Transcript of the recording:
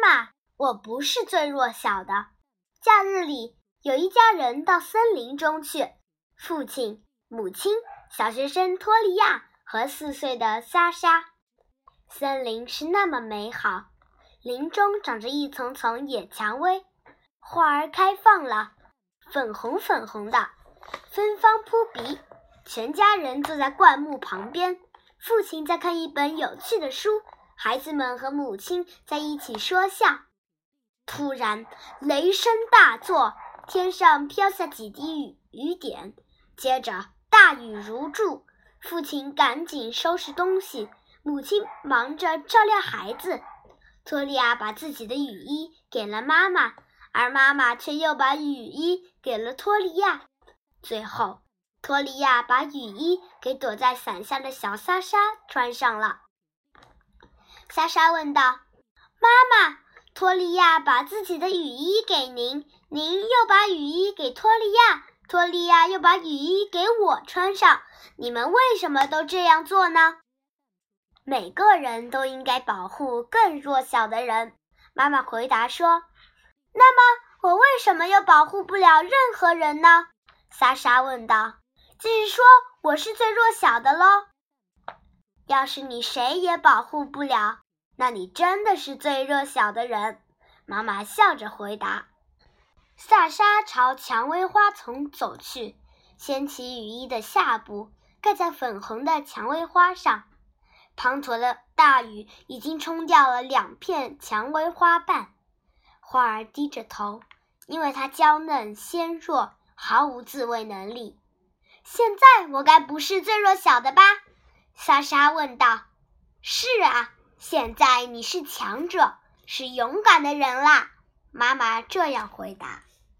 妈，我不是最弱小的。假日里，有一家人到森林中去，父亲、母亲、小学生托利亚和四岁的莎莎。森林是那么美好，林中长着一丛丛野蔷薇，花儿开放了，粉红粉红的，芬芳扑鼻。全家人坐在灌木旁边，父亲在看一本有趣的书，孩子们和母亲在一起说笑。突然，雷声大作，天上飘下几滴雨雨点，接着大雨如注。父亲赶紧收拾东西，母亲忙着照料孩子。托利亚把自己的雨衣给了妈妈，而妈妈却又把雨衣给了托利亚。最后，托利亚把雨衣给躲在伞下的小莎莎穿上了。莎莎问道：“妈妈。”托利亚把自己的雨衣给您，您又把雨衣给托利亚，托利亚又把雨衣给我穿上。你们为什么都这样做呢？每个人都应该保护更弱小的人。妈妈回答说：“那么我为什么又保护不了任何人呢？”莎莎问道。“就是说我是最弱小的喽。要是你谁也保护不了。”那你真的是最弱小的人，妈妈笑着回答。萨莎朝蔷薇花丛走去，掀起雨衣的下部，盖在粉红的蔷薇花上。滂沱的大雨已经冲掉了两片蔷薇花瓣，花儿低着头，因为它娇嫩纤弱，毫无自卫能力。现在我该不是最弱小的吧？莎莎问道。是啊。现在你是强者，是勇敢的人啦，妈妈这样回答。